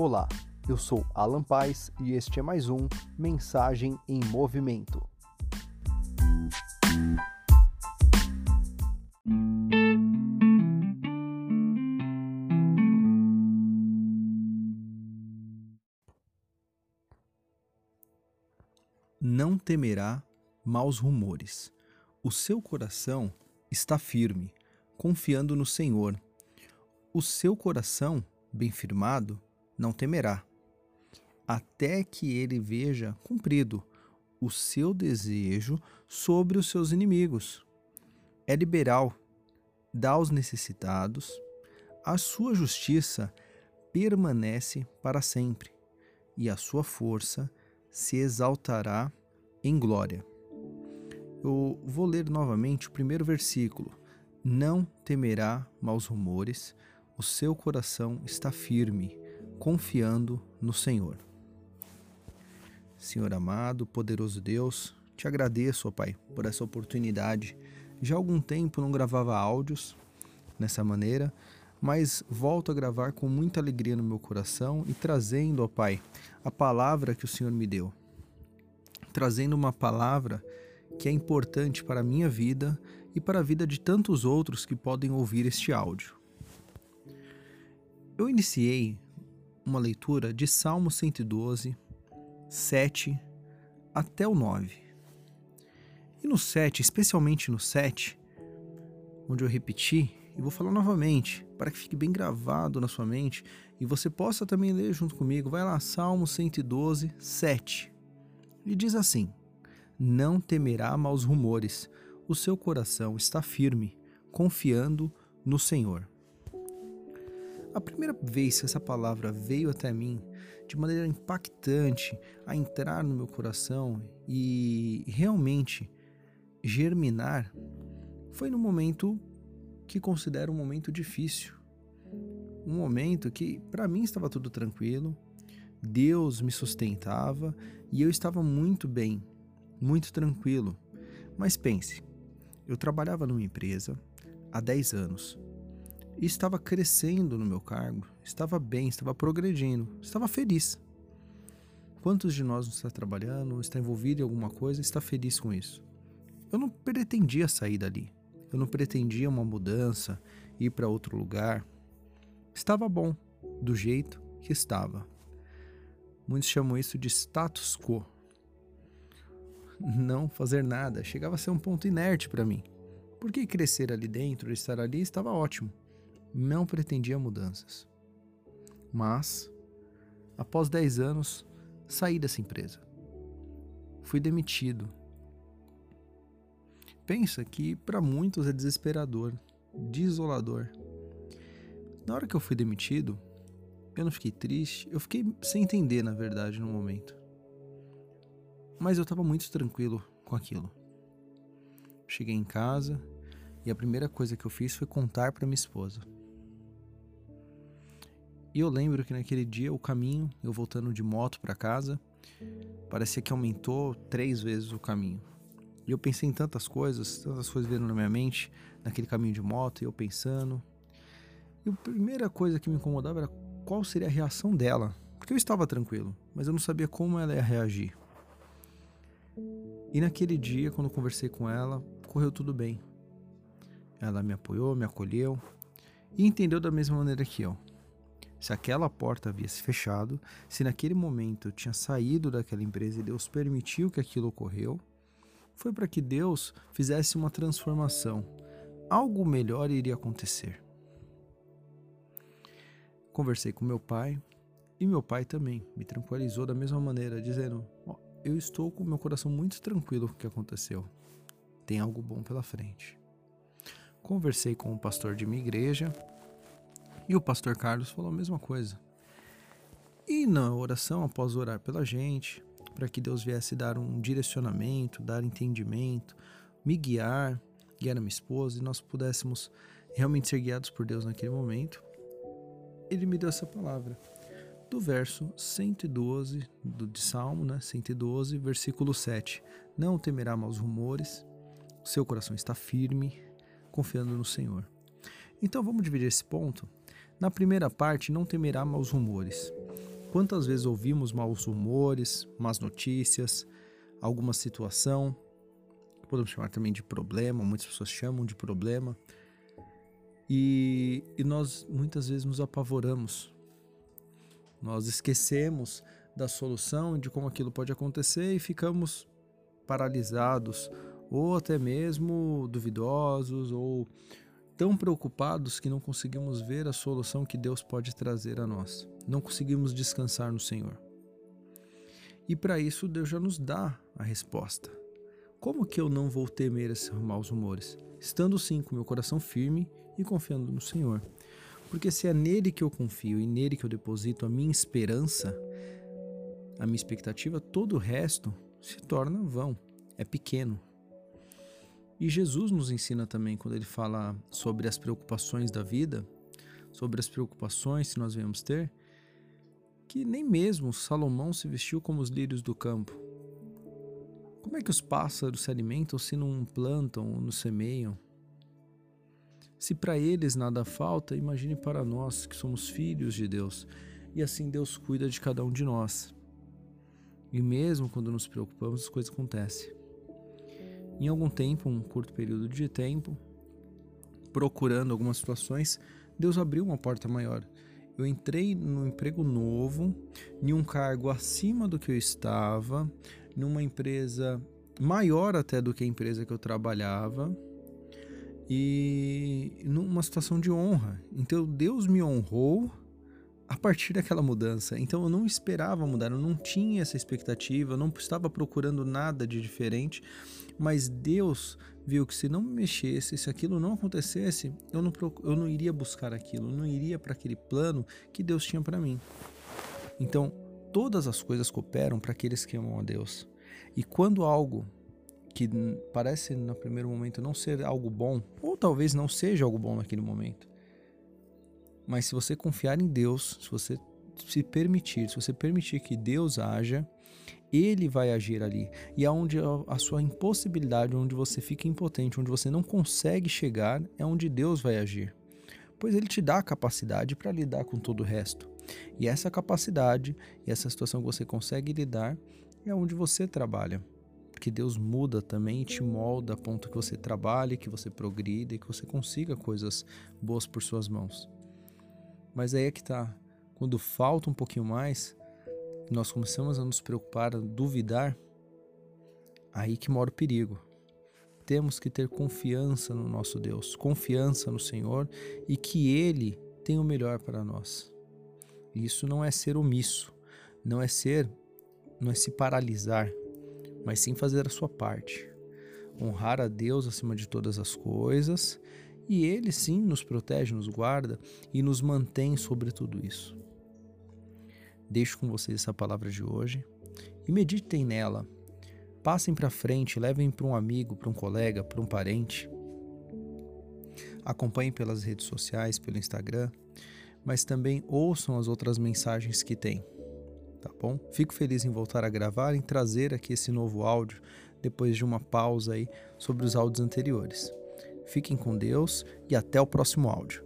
Olá, eu sou Alan Paz e este é mais um Mensagem em Movimento. Não temerá maus rumores. O seu coração está firme, confiando no Senhor. O seu coração, bem firmado, não temerá, até que ele veja cumprido o seu desejo sobre os seus inimigos. É liberal, dá aos necessitados, a sua justiça permanece para sempre, e a sua força se exaltará em glória. Eu vou ler novamente o primeiro versículo. Não temerá maus rumores, o seu coração está firme confiando no Senhor. Senhor amado, poderoso Deus, te agradeço, ó Pai, por essa oportunidade. Já há algum tempo não gravava áudios nessa maneira, mas volto a gravar com muita alegria no meu coração e trazendo, ó Pai, a palavra que o Senhor me deu. Trazendo uma palavra que é importante para a minha vida e para a vida de tantos outros que podem ouvir este áudio. Eu iniciei uma leitura de Salmo 112, 7 até o 9. E no 7, especialmente no 7, onde eu repeti, e vou falar novamente, para que fique bem gravado na sua mente e você possa também ler junto comigo. Vai lá, Salmo 112, 7. E diz assim: Não temerá maus rumores, o seu coração está firme, confiando no Senhor. A primeira vez que essa palavra veio até mim de maneira impactante a entrar no meu coração e realmente germinar foi no momento que considero um momento difícil. Um momento que para mim estava tudo tranquilo, Deus me sustentava e eu estava muito bem, muito tranquilo. Mas pense, eu trabalhava numa empresa há 10 anos e estava crescendo no meu cargo, estava bem, estava progredindo, estava feliz. Quantos de nós está trabalhando, está envolvido em alguma coisa, está feliz com isso? Eu não pretendia sair dali. Eu não pretendia uma mudança, ir para outro lugar. Estava bom, do jeito que estava. Muitos chamam isso de status quo. Não fazer nada chegava a ser um ponto inerte para mim. Porque crescer ali dentro, estar ali, estava ótimo não pretendia mudanças. Mas, após 10 anos, saí dessa empresa. Fui demitido. Pensa que para muitos é desesperador, desolador. Na hora que eu fui demitido, eu não fiquei triste, eu fiquei sem entender, na verdade, no momento. Mas eu estava muito tranquilo com aquilo. Cheguei em casa e a primeira coisa que eu fiz foi contar para minha esposa. E eu lembro que naquele dia o caminho, eu voltando de moto para casa, parecia que aumentou três vezes o caminho. E eu pensei em tantas coisas, tantas coisas vindo na minha mente, naquele caminho de moto, e eu pensando. E a primeira coisa que me incomodava era qual seria a reação dela. Porque eu estava tranquilo, mas eu não sabia como ela ia reagir. E naquele dia, quando eu conversei com ela, correu tudo bem. Ela me apoiou, me acolheu e entendeu da mesma maneira que eu. Se aquela porta havia se fechado, se naquele momento eu tinha saído daquela empresa e Deus permitiu que aquilo ocorreu, foi para que Deus fizesse uma transformação. Algo melhor iria acontecer. Conversei com meu pai e meu pai também me tranquilizou da mesma maneira, dizendo: oh, Eu estou com meu coração muito tranquilo com o que aconteceu. Tem algo bom pela frente. Conversei com o pastor de minha igreja e o pastor Carlos falou a mesma coisa. E na oração, após orar pela gente, para que Deus viesse dar um direcionamento, dar entendimento, me guiar, guiar a minha esposa e nós pudéssemos realmente ser guiados por Deus naquele momento, ele me deu essa palavra. Do verso 112 do, de Salmo, né? 112, versículo 7. Não temerá maus rumores, seu coração está firme, confiando no Senhor. Então vamos dividir esse ponto na primeira parte, não temerá maus rumores. Quantas vezes ouvimos maus rumores, más notícias, alguma situação, podemos chamar também de problema, muitas pessoas chamam de problema, e, e nós muitas vezes nos apavoramos, nós esquecemos da solução de como aquilo pode acontecer e ficamos paralisados ou até mesmo duvidosos ou tão preocupados que não conseguimos ver a solução que Deus pode trazer a nós. Não conseguimos descansar no Senhor. E para isso Deus já nos dá a resposta. Como que eu não vou temer esses maus rumores? Estando sim com meu coração firme e confiando no Senhor. Porque se é nele que eu confio e nele que eu deposito a minha esperança, a minha expectativa, todo o resto se torna vão, é pequeno, e Jesus nos ensina também, quando ele fala sobre as preocupações da vida, sobre as preocupações que nós vamos ter, que nem mesmo Salomão se vestiu como os lírios do campo. Como é que os pássaros se alimentam se não plantam ou não semeiam? Se para eles nada falta, imagine para nós que somos filhos de Deus. E assim Deus cuida de cada um de nós. E mesmo quando nos preocupamos, as coisas acontecem. Em algum tempo, um curto período de tempo, procurando algumas situações, Deus abriu uma porta maior. Eu entrei num emprego novo, em um cargo acima do que eu estava, numa empresa maior até do que a empresa que eu trabalhava e numa situação de honra. Então Deus me honrou a partir daquela mudança. Então eu não esperava mudar, eu não tinha essa expectativa, eu não estava procurando nada de diferente, mas Deus viu que se não me mexesse, se aquilo não acontecesse, eu não, eu não iria buscar aquilo, eu não iria para aquele plano que Deus tinha para mim. Então, todas as coisas cooperam para aqueles que amam a Deus. E quando algo que parece no primeiro momento não ser algo bom, ou talvez não seja algo bom naquele momento, mas se você confiar em Deus, se você se permitir, se você permitir que Deus haja, ele vai agir ali. E aonde a sua impossibilidade, onde você fica impotente, onde você não consegue chegar, é onde Deus vai agir. Pois ele te dá a capacidade para lidar com todo o resto. E essa capacidade e essa situação que você consegue lidar é onde você trabalha. Porque Deus muda também e te molda a ponto que você trabalhe, que você progrida e que você consiga coisas boas por suas mãos. Mas aí é que tá. Quando falta um pouquinho mais, nós começamos a nos preocupar, a duvidar, aí que mora o perigo. Temos que ter confiança no nosso Deus, confiança no Senhor e que Ele tem o melhor para nós. Isso não é ser omisso, não é ser, não é se paralisar, mas sim fazer a sua parte. Honrar a Deus acima de todas as coisas e Ele sim nos protege, nos guarda e nos mantém sobre tudo isso. Deixo com vocês essa palavra de hoje e meditem nela. Passem para frente, levem para um amigo, para um colega, para um parente. Acompanhem pelas redes sociais, pelo Instagram, mas também ouçam as outras mensagens que tem. Tá bom? Fico feliz em voltar a gravar e trazer aqui esse novo áudio depois de uma pausa aí sobre os áudios anteriores. Fiquem com Deus e até o próximo áudio.